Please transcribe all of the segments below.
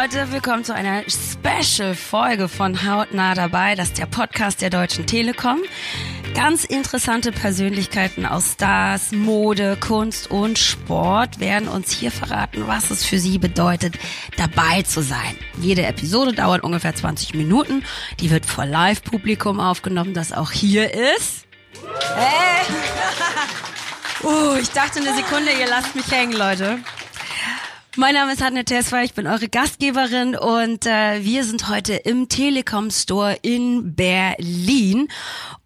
Leute, willkommen zu einer Special-Folge von Hautnah dabei. Das ist der Podcast der Deutschen Telekom. Ganz interessante Persönlichkeiten aus Stars, Mode, Kunst und Sport werden uns hier verraten, was es für sie bedeutet, dabei zu sein. Jede Episode dauert ungefähr 20 Minuten. Die wird vor Live-Publikum aufgenommen, das auch hier ist. Hey! Uh, ich dachte eine Sekunde, ihr lasst mich hängen, Leute. Mein Name ist Hanne Tesfa, ich bin eure Gastgeberin und äh, wir sind heute im Telekom Store in Berlin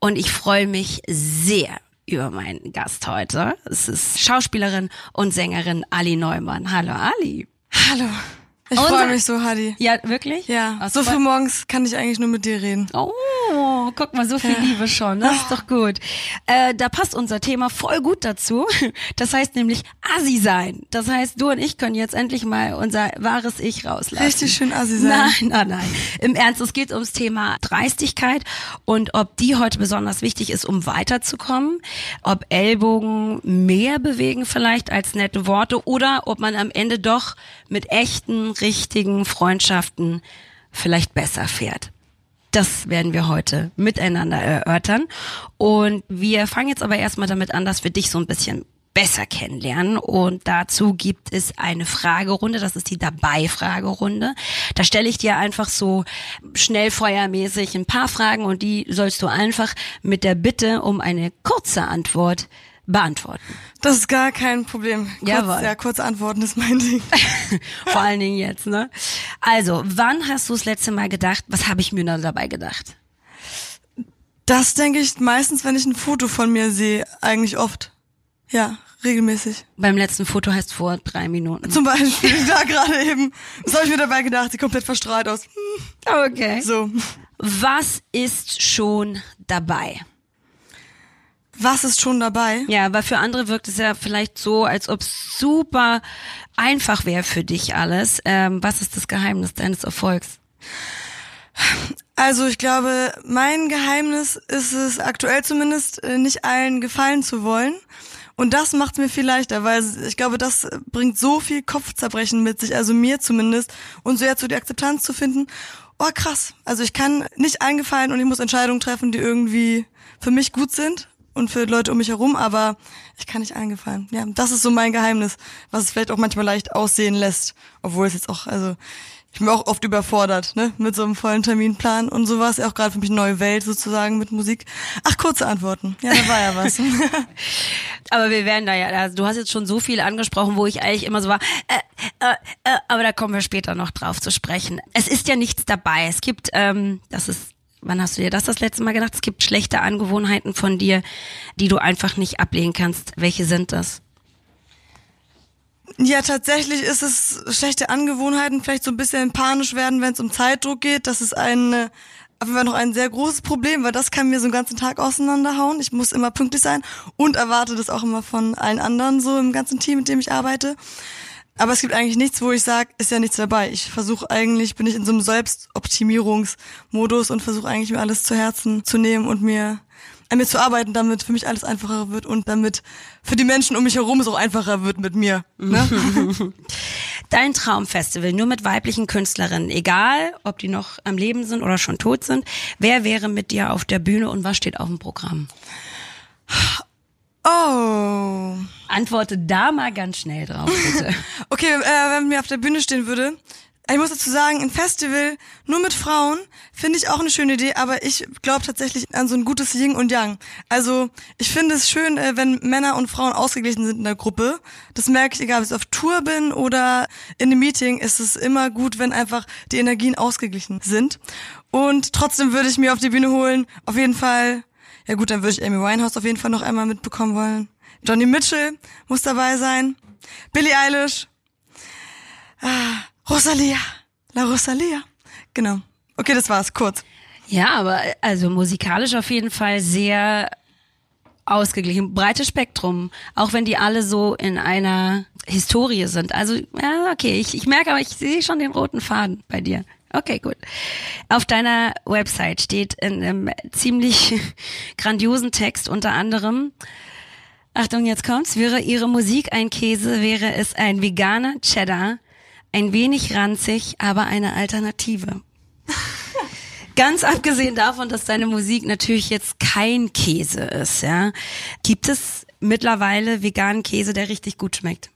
und ich freue mich sehr über meinen Gast heute. Es ist Schauspielerin und Sängerin Ali Neumann. Hallo Ali. Hallo. Ich freue mich so, Hadi. Ja, wirklich? Ja. so früh morgens kann ich eigentlich nur mit dir reden. Oh, guck mal, so viel. Liebe schon. Das ist doch gut. Äh, da passt unser Thema voll gut dazu. Das heißt nämlich Assi sein. Das heißt, du und ich können jetzt endlich mal unser wahres Ich rauslassen. Richtig schön Assi sein. Nein, nein, nein. Im Ernst, es geht ums Thema Dreistigkeit und ob die heute besonders wichtig ist, um weiterzukommen. Ob Ellbogen mehr bewegen vielleicht als nette Worte oder ob man am Ende doch mit echten richtigen Freundschaften vielleicht besser fährt. Das werden wir heute miteinander erörtern. Und wir fangen jetzt aber erstmal damit an, dass wir dich so ein bisschen besser kennenlernen. Und dazu gibt es eine Fragerunde, das ist die Dabei-Fragerunde. Da stelle ich dir einfach so schnellfeuermäßig ein paar Fragen und die sollst du einfach mit der Bitte um eine kurze Antwort beantworten. Das ist gar kein Problem. Kurz, Jawohl. Ja, kurz antworten ist mein Ding. Vor allen Dingen jetzt, ne? Also, wann hast du das letzte Mal gedacht, was habe ich mir da dabei gedacht? Das denke ich meistens, wenn ich ein Foto von mir sehe, eigentlich oft. Ja, regelmäßig. Beim letzten Foto heißt vor drei Minuten. Zum Beispiel, da gerade eben. Was habe ich mir dabei gedacht? Sie komplett verstrahlt aus. Okay. So. Was ist schon dabei? Was ist schon dabei? Ja, aber für andere wirkt es ja vielleicht so, als ob es super einfach wäre für dich alles. Ähm, was ist das Geheimnis deines Erfolgs? Also ich glaube, mein Geheimnis ist es aktuell zumindest, äh, nicht allen gefallen zu wollen. Und das macht mir viel leichter, weil ich glaube, das bringt so viel Kopfzerbrechen mit sich, also mir zumindest, und so jetzt so die Akzeptanz zu finden. Oh krass, also ich kann nicht allen gefallen und ich muss Entscheidungen treffen, die irgendwie für mich gut sind und für Leute um mich herum, aber ich kann nicht eingefallen. Ja, das ist so mein Geheimnis, was es vielleicht auch manchmal leicht aussehen lässt, obwohl es jetzt auch, also ich bin auch oft überfordert, ne, mit so einem vollen Terminplan und sowas. Auch gerade für mich eine neue Welt sozusagen mit Musik. Ach, kurze Antworten. Ja, da war ja was. aber wir werden da ja, also du hast jetzt schon so viel angesprochen, wo ich eigentlich immer so war, äh, äh, äh, aber da kommen wir später noch drauf zu sprechen. Es ist ja nichts dabei. Es gibt, ähm, das ist Wann hast du dir das das letzte Mal gedacht? Es gibt schlechte Angewohnheiten von dir, die du einfach nicht ablehnen kannst. Welche sind das? Ja, tatsächlich ist es schlechte Angewohnheiten, vielleicht so ein bisschen panisch werden, wenn es um Zeitdruck geht. Das ist ein auf jeden Fall noch ein sehr großes Problem, weil das kann mir so einen ganzen Tag auseinanderhauen. Ich muss immer pünktlich sein und erwarte das auch immer von allen anderen so im ganzen Team, mit dem ich arbeite. Aber es gibt eigentlich nichts, wo ich sage, ist ja nichts dabei. Ich versuche eigentlich, bin ich in so einem Selbstoptimierungsmodus und versuche eigentlich mir alles zu Herzen zu nehmen und mir an mir zu arbeiten, damit für mich alles einfacher wird und damit für die Menschen um mich herum es auch einfacher wird mit mir. Ne? Dein Traumfestival, nur mit weiblichen Künstlerinnen, egal ob die noch am Leben sind oder schon tot sind. Wer wäre mit dir auf der Bühne und was steht auf dem Programm? Oh. Antworte da mal ganz schnell drauf, bitte. okay, äh, wenn mir auf der Bühne stehen würde. Ich muss dazu sagen, ein Festival nur mit Frauen finde ich auch eine schöne Idee, aber ich glaube tatsächlich an so ein gutes Yin und Yang. Also ich finde es schön, äh, wenn Männer und Frauen ausgeglichen sind in der Gruppe. Das merke ich, egal ob ich auf Tour bin oder in einem Meeting, ist es immer gut, wenn einfach die Energien ausgeglichen sind. Und trotzdem würde ich mir auf die Bühne holen, auf jeden Fall ja gut, dann würde ich Amy Winehouse auf jeden Fall noch einmal mitbekommen wollen. Johnny Mitchell muss dabei sein. Billie Eilish. Ah, Rosalia. La Rosalia. Genau. Okay, das war's, kurz. Ja, aber also musikalisch auf jeden Fall sehr ausgeglichen. Breites Spektrum. Auch wenn die alle so in einer Historie sind. Also, ja, okay, ich, ich merke aber, ich sehe schon den roten Faden bei dir. Okay, gut. Auf deiner Website steht in einem ziemlich grandiosen Text unter anderem, Achtung, jetzt kommt's, wäre Ihre Musik ein Käse, wäre es ein veganer Cheddar, ein wenig ranzig, aber eine Alternative. Ganz abgesehen davon, dass deine Musik natürlich jetzt kein Käse ist, ja. Gibt es mittlerweile veganen Käse, der richtig gut schmeckt?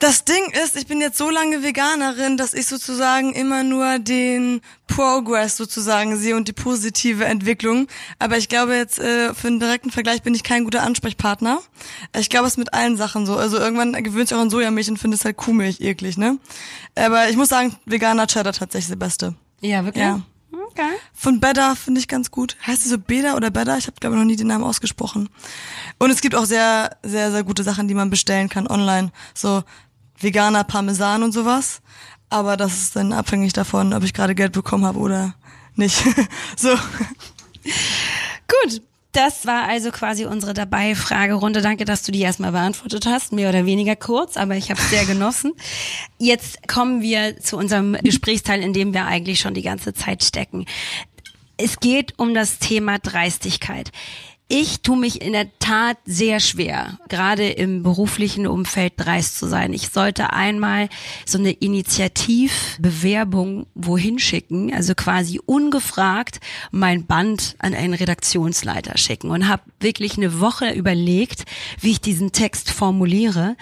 Das Ding ist, ich bin jetzt so lange Veganerin, dass ich sozusagen immer nur den Progress sozusagen sehe und die positive Entwicklung. Aber ich glaube jetzt, äh, für einen direkten Vergleich bin ich kein guter Ansprechpartner. Ich glaube, es ist mit allen Sachen so. Also irgendwann gewöhnt sich auch an Sojamilch und findet es halt Kuhmilch eklig, ne? Aber ich muss sagen, veganer Cheddar tatsächlich der beste. Ja, wirklich? Ja. Okay. Von Beda finde ich ganz gut. Heißt es so Beda oder Beda? Ich habe glaube noch nie den Namen ausgesprochen. Und es gibt auch sehr, sehr, sehr gute Sachen, die man bestellen kann online. So veganer Parmesan und sowas. Aber das ist dann abhängig davon, ob ich gerade Geld bekommen habe oder nicht. so. Gut. Das war also quasi unsere Dabei-Fragerunde. Danke, dass du die erstmal beantwortet hast. Mehr oder weniger kurz, aber ich habe es sehr genossen. Jetzt kommen wir zu unserem Gesprächsteil, in dem wir eigentlich schon die ganze Zeit stecken. Es geht um das Thema Dreistigkeit. Ich tue mich in der Tat sehr schwer, gerade im beruflichen Umfeld dreist zu sein. Ich sollte einmal so eine Initiativbewerbung wohin schicken, also quasi ungefragt mein Band an einen Redaktionsleiter schicken und habe wirklich eine Woche überlegt, wie ich diesen Text formuliere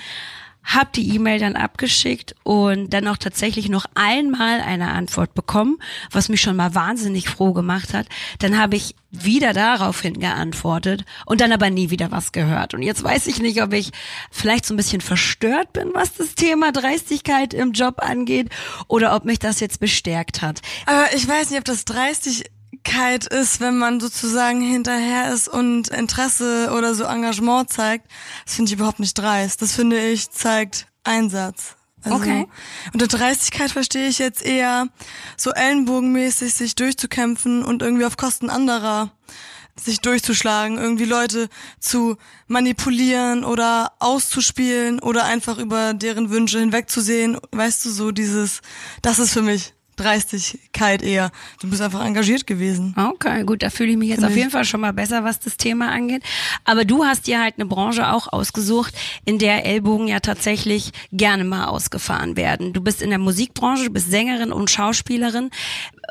habe die E-Mail dann abgeschickt und dann auch tatsächlich noch einmal eine Antwort bekommen, was mich schon mal wahnsinnig froh gemacht hat. Dann habe ich wieder daraufhin geantwortet und dann aber nie wieder was gehört. Und jetzt weiß ich nicht, ob ich vielleicht so ein bisschen verstört bin, was das Thema Dreistigkeit im Job angeht oder ob mich das jetzt bestärkt hat. Aber ich weiß nicht, ob das dreistig Ehrlichkeit ist, wenn man sozusagen hinterher ist und Interesse oder so Engagement zeigt, das finde ich überhaupt nicht dreist. Das finde ich zeigt Einsatz. Also, okay. Unter Dreistigkeit verstehe ich jetzt eher so ellenbogenmäßig sich durchzukämpfen und irgendwie auf Kosten anderer sich durchzuschlagen, irgendwie Leute zu manipulieren oder auszuspielen oder einfach über deren Wünsche hinwegzusehen. Weißt du, so dieses, das ist für mich Dreistigkeit eher. Du bist einfach engagiert gewesen. Okay, gut, da fühle ich mich jetzt Find auf jeden Fall schon mal besser, was das Thema angeht. Aber du hast dir halt eine Branche auch ausgesucht, in der Ellbogen ja tatsächlich gerne mal ausgefahren werden. Du bist in der Musikbranche, du bist Sängerin und Schauspielerin.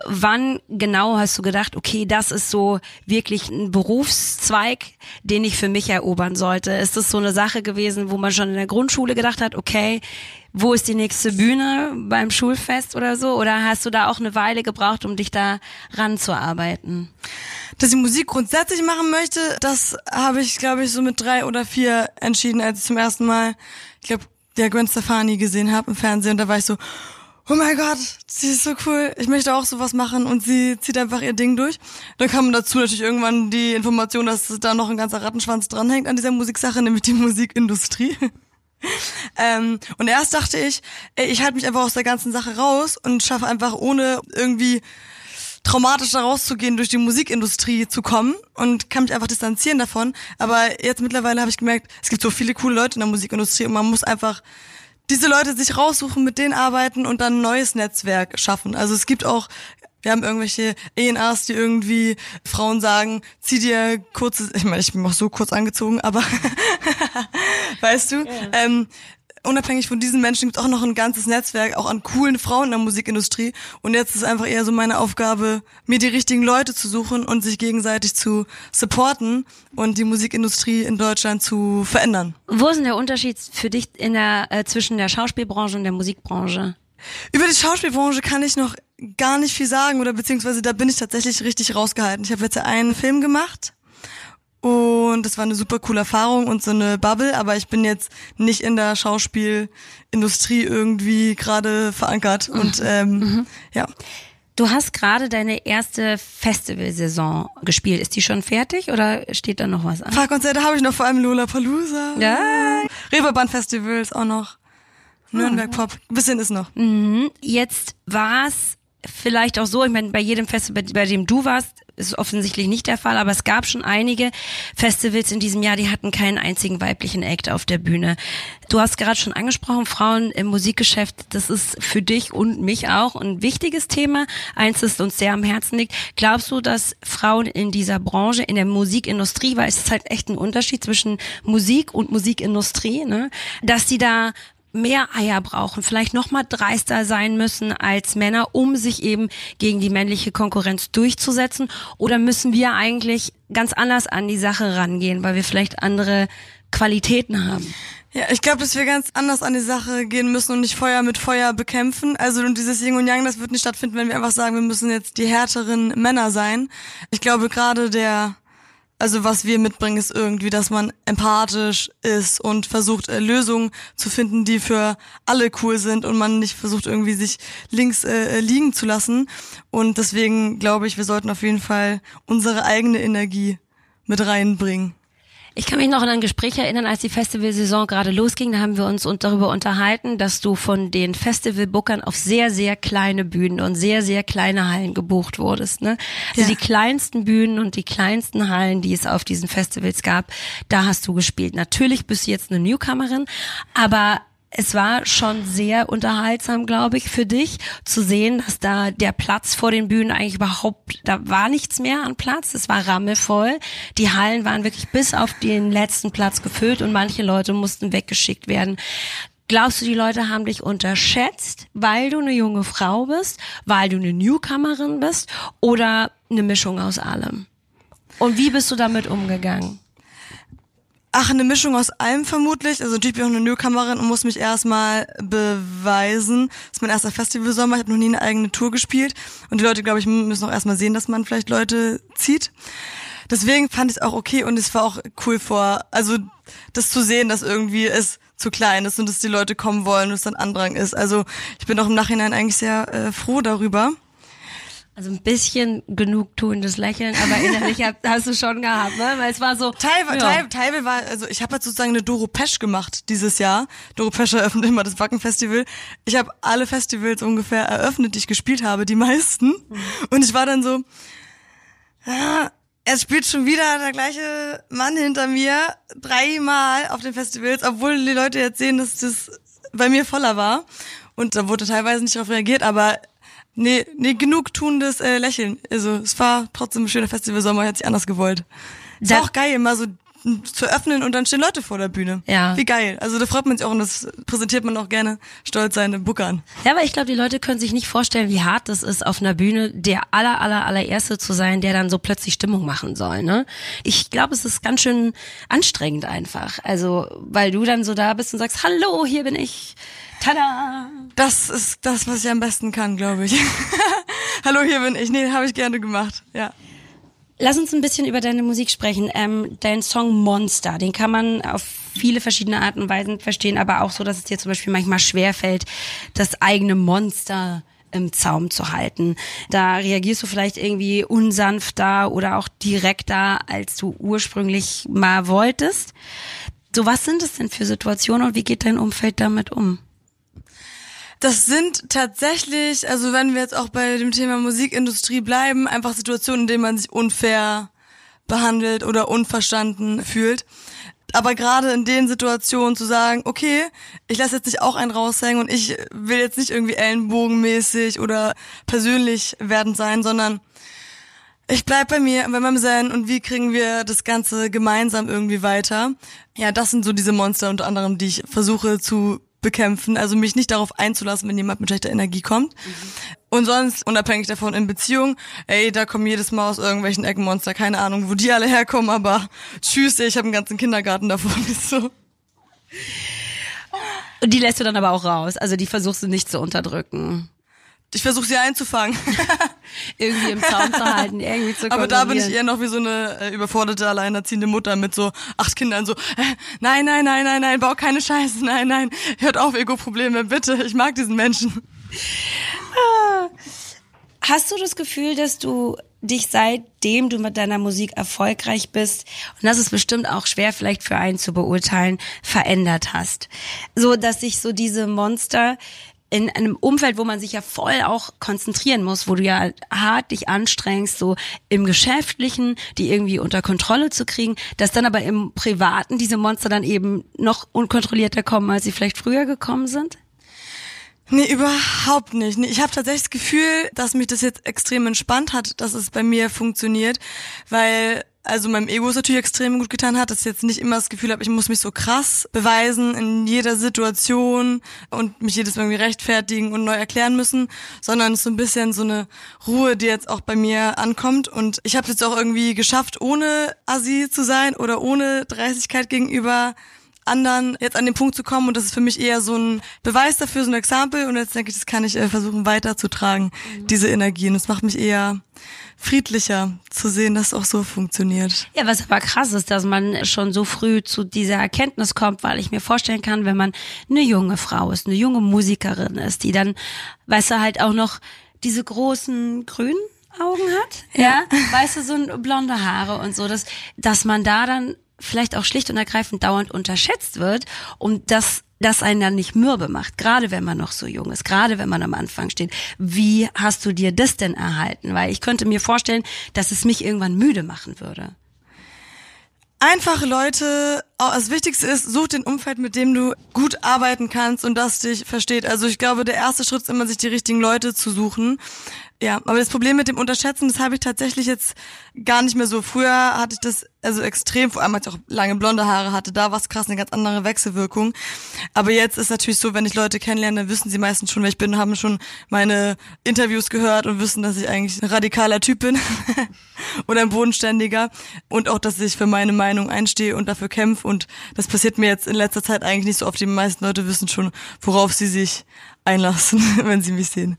Wann genau hast du gedacht, okay, das ist so wirklich ein Berufszweig, den ich für mich erobern sollte? Ist das so eine Sache gewesen, wo man schon in der Grundschule gedacht hat, okay, wo ist die nächste Bühne beim Schulfest oder so? Oder hast du da auch eine Weile gebraucht, um dich da ranzuarbeiten? Dass ich Musik grundsätzlich machen möchte, das habe ich, glaube ich, so mit drei oder vier entschieden, als ich zum ersten Mal, ich glaube, der Gwen Stefani gesehen habe im Fernsehen. Und da war ich so, oh mein Gott, sie ist so cool, ich möchte auch sowas machen und sie zieht einfach ihr Ding durch. Dann kam dazu natürlich irgendwann die Information, dass da noch ein ganzer Rattenschwanz dranhängt an dieser Musiksache, nämlich die Musikindustrie. ähm, und erst dachte ich, ich halte mich einfach aus der ganzen Sache raus und schaffe einfach ohne irgendwie traumatisch da rauszugehen, durch die Musikindustrie zu kommen und kann mich einfach distanzieren davon. Aber jetzt mittlerweile habe ich gemerkt, es gibt so viele coole Leute in der Musikindustrie und man muss einfach diese Leute sich raussuchen, mit denen arbeiten und dann ein neues Netzwerk schaffen. Also es gibt auch wir haben irgendwelche ENAs, die irgendwie Frauen sagen, zieh dir kurzes, ich meine, ich bin auch so kurz angezogen, aber weißt du, yeah. ähm, unabhängig von diesen Menschen gibt es auch noch ein ganzes Netzwerk, auch an coolen Frauen in der Musikindustrie. Und jetzt ist einfach eher so meine Aufgabe, mir die richtigen Leute zu suchen und sich gegenseitig zu supporten und die Musikindustrie in Deutschland zu verändern. Wo ist denn der Unterschied für dich in der, äh, zwischen der Schauspielbranche und der Musikbranche? Über die Schauspielbranche kann ich noch gar nicht viel sagen oder beziehungsweise da bin ich tatsächlich richtig rausgehalten. Ich habe jetzt einen Film gemacht und das war eine super coole Erfahrung und so eine Bubble, aber ich bin jetzt nicht in der Schauspielindustrie irgendwie gerade verankert und ähm, mhm. ja. Du hast gerade deine erste Festivalsaison gespielt. Ist die schon fertig oder steht da noch was an? Fahrkonzerte habe ich noch, vor allem Lollapalooza. Ja. Reeperbahn Festivals auch noch. Nürnberg Pop. Ein bisschen ist noch. Mhm. Jetzt war's vielleicht auch so, ich meine, bei jedem Festival, bei dem du warst, ist offensichtlich nicht der Fall, aber es gab schon einige Festivals in diesem Jahr, die hatten keinen einzigen weiblichen Act auf der Bühne. Du hast gerade schon angesprochen, Frauen im Musikgeschäft, das ist für dich und mich auch ein wichtiges Thema. Eins, das uns sehr am Herzen liegt. Glaubst du, dass Frauen in dieser Branche, in der Musikindustrie, weil es ist halt echt ein Unterschied zwischen Musik und Musikindustrie, ne, dass die da mehr Eier brauchen, vielleicht noch mal dreister sein müssen als Männer, um sich eben gegen die männliche Konkurrenz durchzusetzen? Oder müssen wir eigentlich ganz anders an die Sache rangehen, weil wir vielleicht andere Qualitäten haben? Ja, ich glaube, dass wir ganz anders an die Sache gehen müssen und nicht Feuer mit Feuer bekämpfen. Also und dieses Yin und Yang, das wird nicht stattfinden, wenn wir einfach sagen, wir müssen jetzt die härteren Männer sein. Ich glaube gerade der also was wir mitbringen, ist irgendwie, dass man empathisch ist und versucht, äh, Lösungen zu finden, die für alle cool sind und man nicht versucht, irgendwie sich links äh, liegen zu lassen. Und deswegen glaube ich, wir sollten auf jeden Fall unsere eigene Energie mit reinbringen. Ich kann mich noch an ein Gespräch erinnern, als die Festivalsaison gerade losging. Da haben wir uns darüber unterhalten, dass du von den Festivalbookern auf sehr, sehr kleine Bühnen und sehr, sehr kleine Hallen gebucht wurdest. Ne? Also ja. die kleinsten Bühnen und die kleinsten Hallen, die es auf diesen Festivals gab, da hast du gespielt. Natürlich bist du jetzt eine Newcomerin, aber es war schon sehr unterhaltsam, glaube ich, für dich zu sehen, dass da der Platz vor den Bühnen eigentlich überhaupt, da war nichts mehr an Platz. Es war rammelvoll. Die Hallen waren wirklich bis auf den letzten Platz gefüllt und manche Leute mussten weggeschickt werden. Glaubst du, die Leute haben dich unterschätzt, weil du eine junge Frau bist, weil du eine Newcomerin bist oder eine Mischung aus allem? Und wie bist du damit umgegangen? Ach, eine Mischung aus allem vermutlich. Also natürlich bin ich auch eine Newcomerin und muss mich erstmal beweisen. Das ist mein erster Festivalsommer. Ich habe noch nie eine eigene Tour gespielt. Und die Leute, glaube ich, müssen auch erstmal sehen, dass man vielleicht Leute zieht. Deswegen fand ich es auch okay und es war auch cool vor, also das zu sehen, dass irgendwie es zu klein ist und dass die Leute kommen wollen und es dann Andrang ist. Also ich bin auch im Nachhinein eigentlich sehr äh, froh darüber. Also ein bisschen genugtuendes Lächeln, aber innerlich hast du schon gehabt, ne? Weil es war so. Teilweise, ja. Teil, teilweise war, also ich habe halt sozusagen eine Doro Pesch gemacht dieses Jahr. Doro Pesch eröffnet immer das Wacken-Festival. Ich habe alle Festivals ungefähr eröffnet, die ich gespielt habe, die meisten. Mhm. Und ich war dann so, ja, es spielt schon wieder der gleiche Mann hinter mir, dreimal auf den Festivals, obwohl die Leute jetzt sehen, dass das bei mir voller war. Und da wurde teilweise nicht darauf reagiert, aber Nee, nee, genug tunendes äh, Lächeln. Also es war trotzdem ein schöner Festivalsommer, hätte ich anders gewollt. Ist auch geil, immer so zu öffnen und dann stehen Leute vor der Bühne. Ja. Wie geil. Also da freut man sich auch und das präsentiert man auch gerne stolz seine Bookern. Ja, aber ich glaube, die Leute können sich nicht vorstellen, wie hart das ist, auf einer Bühne der aller, aller, allererste zu sein, der dann so plötzlich Stimmung machen soll, ne? Ich glaube, es ist ganz schön anstrengend einfach. Also, weil du dann so da bist und sagst, hallo, hier bin ich Tada! Das ist das, was ich am besten kann, glaube ich. Hallo, hier bin ich. Nee, habe ich gerne gemacht. Ja. Lass uns ein bisschen über deine Musik sprechen. Ähm, dein Song Monster, den kann man auf viele verschiedene Arten und Weisen verstehen, aber auch so, dass es dir zum Beispiel manchmal schwerfällt, das eigene Monster im Zaum zu halten. Da reagierst du vielleicht irgendwie unsanfter oder auch direkter, als du ursprünglich mal wolltest. So, was sind es denn für Situationen und wie geht dein Umfeld damit um? Das sind tatsächlich, also wenn wir jetzt auch bei dem Thema Musikindustrie bleiben, einfach Situationen, in denen man sich unfair behandelt oder unverstanden fühlt. Aber gerade in den Situationen zu sagen, okay, ich lasse jetzt nicht auch einen raushängen und ich will jetzt nicht irgendwie ellenbogenmäßig oder persönlich werdend sein, sondern ich bleib bei mir, bei meinem Zen und wie kriegen wir das Ganze gemeinsam irgendwie weiter? Ja, das sind so diese Monster unter anderem, die ich versuche zu bekämpfen, also mich nicht darauf einzulassen, wenn jemand mit schlechter Energie kommt. Mhm. Und sonst, unabhängig davon in Beziehung, ey, da kommen jedes Mal aus irgendwelchen Eckenmonster, keine Ahnung, wo die alle herkommen, aber tschüss, ey, ich habe einen ganzen Kindergarten davor, nicht so. Und die lässt du dann aber auch raus, also die versuchst du nicht zu unterdrücken. Ich versuche sie einzufangen. irgendwie im Zaun zu halten, irgendwie zu Aber da bin ich eher noch wie so eine äh, überforderte, alleinerziehende Mutter mit so acht Kindern so, äh, nein, nein, nein, nein, nein, bau keine Scheiße, nein, nein, hört auf, Ego-Probleme, bitte, ich mag diesen Menschen. Ah. Hast du das Gefühl, dass du dich seitdem du mit deiner Musik erfolgreich bist, und das ist bestimmt auch schwer vielleicht für einen zu beurteilen, verändert hast? So, dass sich so diese Monster in einem Umfeld, wo man sich ja voll auch konzentrieren muss, wo du ja hart dich anstrengst, so im Geschäftlichen, die irgendwie unter Kontrolle zu kriegen, dass dann aber im Privaten diese Monster dann eben noch unkontrollierter kommen, als sie vielleicht früher gekommen sind? Nee, überhaupt nicht. Ich habe tatsächlich das Gefühl, dass mich das jetzt extrem entspannt hat, dass es bei mir funktioniert, weil also meinem Ego es natürlich extrem gut getan hat, dass ich jetzt nicht immer das Gefühl habe, ich muss mich so krass beweisen in jeder Situation und mich jedes Mal irgendwie rechtfertigen und neu erklären müssen, sondern es ist so ein bisschen so eine Ruhe, die jetzt auch bei mir ankommt. Und ich habe es jetzt auch irgendwie geschafft, ohne Assi zu sein oder ohne Dreistigkeit gegenüber anderen jetzt an den Punkt zu kommen und das ist für mich eher so ein Beweis dafür, so ein Exempel und jetzt denke ich, das kann ich äh, versuchen weiterzutragen, mhm. diese Energien. Das macht mich eher friedlicher zu sehen, dass es auch so funktioniert. Ja, was aber krass ist, dass man schon so früh zu dieser Erkenntnis kommt, weil ich mir vorstellen kann, wenn man eine junge Frau ist, eine junge Musikerin ist, die dann, weißt du, halt auch noch diese großen grünen Augen hat, ja, ja weißt du, so blonde Haare und so, dass, dass man da dann vielleicht auch schlicht und ergreifend dauernd unterschätzt wird und das das einen dann nicht mürbe macht, gerade wenn man noch so jung ist, gerade wenn man am Anfang steht. Wie hast du dir das denn erhalten? Weil ich könnte mir vorstellen, dass es mich irgendwann müde machen würde. Einfache Leute, das Wichtigste ist, such den Umfeld, mit dem du gut arbeiten kannst und das dich versteht. Also ich glaube, der erste Schritt ist immer, sich die richtigen Leute zu suchen. Ja, aber das Problem mit dem Unterschätzen, das habe ich tatsächlich jetzt gar nicht mehr so. Früher hatte ich das also extrem, vor allem als ich auch lange blonde Haare hatte, da war es krass, eine ganz andere Wechselwirkung. Aber jetzt ist natürlich so, wenn ich Leute kennenlerne, wissen sie meistens schon, wer ich bin, haben schon meine Interviews gehört und wissen, dass ich eigentlich ein radikaler Typ bin oder ein bodenständiger und auch, dass ich für meine Meinung einstehe und dafür kämpfe und das passiert mir jetzt in letzter Zeit eigentlich nicht so oft. Die meisten Leute wissen schon, worauf sie sich einlassen, wenn sie mich sehen.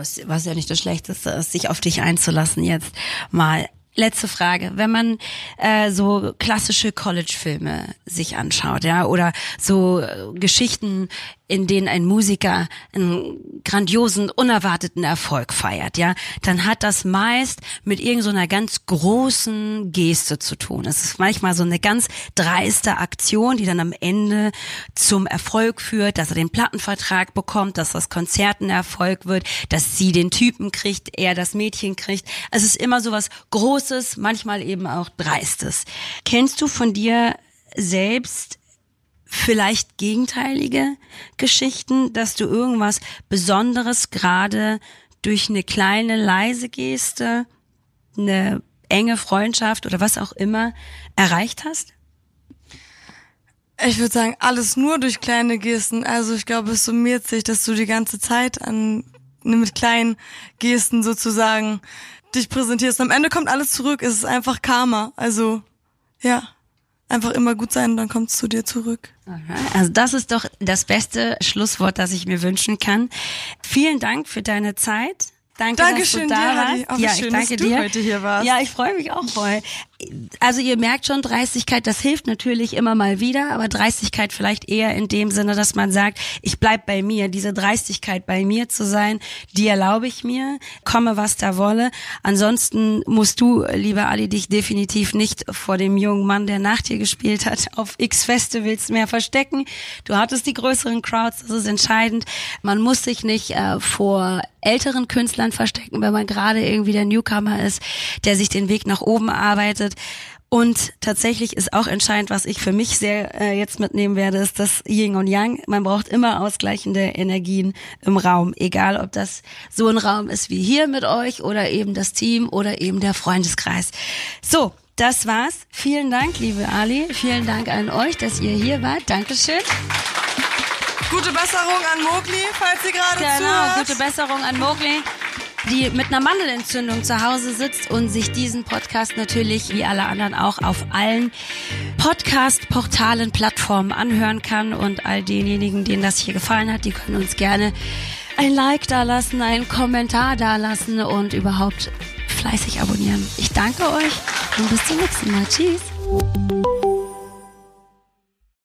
Es war ja nicht das Schlechteste, sich auf dich einzulassen jetzt mal. Letzte Frage. Wenn man äh, so klassische College-Filme sich anschaut, ja, oder so äh, Geschichten in denen ein Musiker einen grandiosen, unerwarteten Erfolg feiert, ja, dann hat das meist mit irgendeiner so ganz großen Geste zu tun. Es ist manchmal so eine ganz dreiste Aktion, die dann am Ende zum Erfolg führt, dass er den Plattenvertrag bekommt, dass das Konzert ein Erfolg wird, dass sie den Typen kriegt, er das Mädchen kriegt. Es ist immer so was Großes, manchmal eben auch Dreistes. Kennst du von dir selbst vielleicht gegenteilige Geschichten, dass du irgendwas Besonderes gerade durch eine kleine leise Geste, eine enge Freundschaft oder was auch immer erreicht hast? Ich würde sagen, alles nur durch kleine Gesten. Also ich glaube, es summiert sich, dass du die ganze Zeit an ne, mit kleinen Gesten sozusagen dich präsentierst. Am Ende kommt alles zurück. Es ist einfach Karma. Also ja einfach immer gut sein, dann kommt es zu dir zurück. Also das ist doch das beste Schlusswort, das ich mir wünschen kann. Vielen Dank für deine Zeit. Danke, Dankeschön dass du da dir, warst. ja, schön, ich danke dass dir. du heute hier warst. Ja, ich freue mich auch voll. Also ihr merkt schon, Dreistigkeit, das hilft natürlich immer mal wieder, aber Dreistigkeit vielleicht eher in dem Sinne, dass man sagt, ich bleib bei mir. Diese Dreistigkeit bei mir zu sein, die erlaube ich mir, komme was da wolle. Ansonsten musst du, lieber Ali, dich definitiv nicht vor dem jungen Mann, der nach dir gespielt hat, auf X Festivals mehr verstecken. Du hattest die größeren Crowds, das ist entscheidend. Man muss sich nicht äh, vor älteren Künstlern verstecken, wenn man gerade irgendwie der Newcomer ist, der sich den Weg nach oben arbeitet. Und tatsächlich ist auch entscheidend, was ich für mich sehr äh, jetzt mitnehmen werde, ist das Yin und Yang. Man braucht immer ausgleichende Energien im Raum, egal ob das so ein Raum ist wie hier mit euch oder eben das Team oder eben der Freundeskreis. So, das war's. Vielen Dank, liebe Ali. Vielen Dank an euch, dass ihr hier wart. Dankeschön. Gute Besserung an Mogli, falls sie gerade genau, zuhört. Genau, gute Besserung an Mogli, die mit einer Mandelentzündung zu Hause sitzt und sich diesen Podcast natürlich wie alle anderen auch auf allen Podcast-Portalen, Plattformen anhören kann. Und all denjenigen, denen das hier gefallen hat, die können uns gerne ein Like da lassen, einen Kommentar da lassen und überhaupt fleißig abonnieren. Ich danke euch und bis zum nächsten Mal. Tschüss.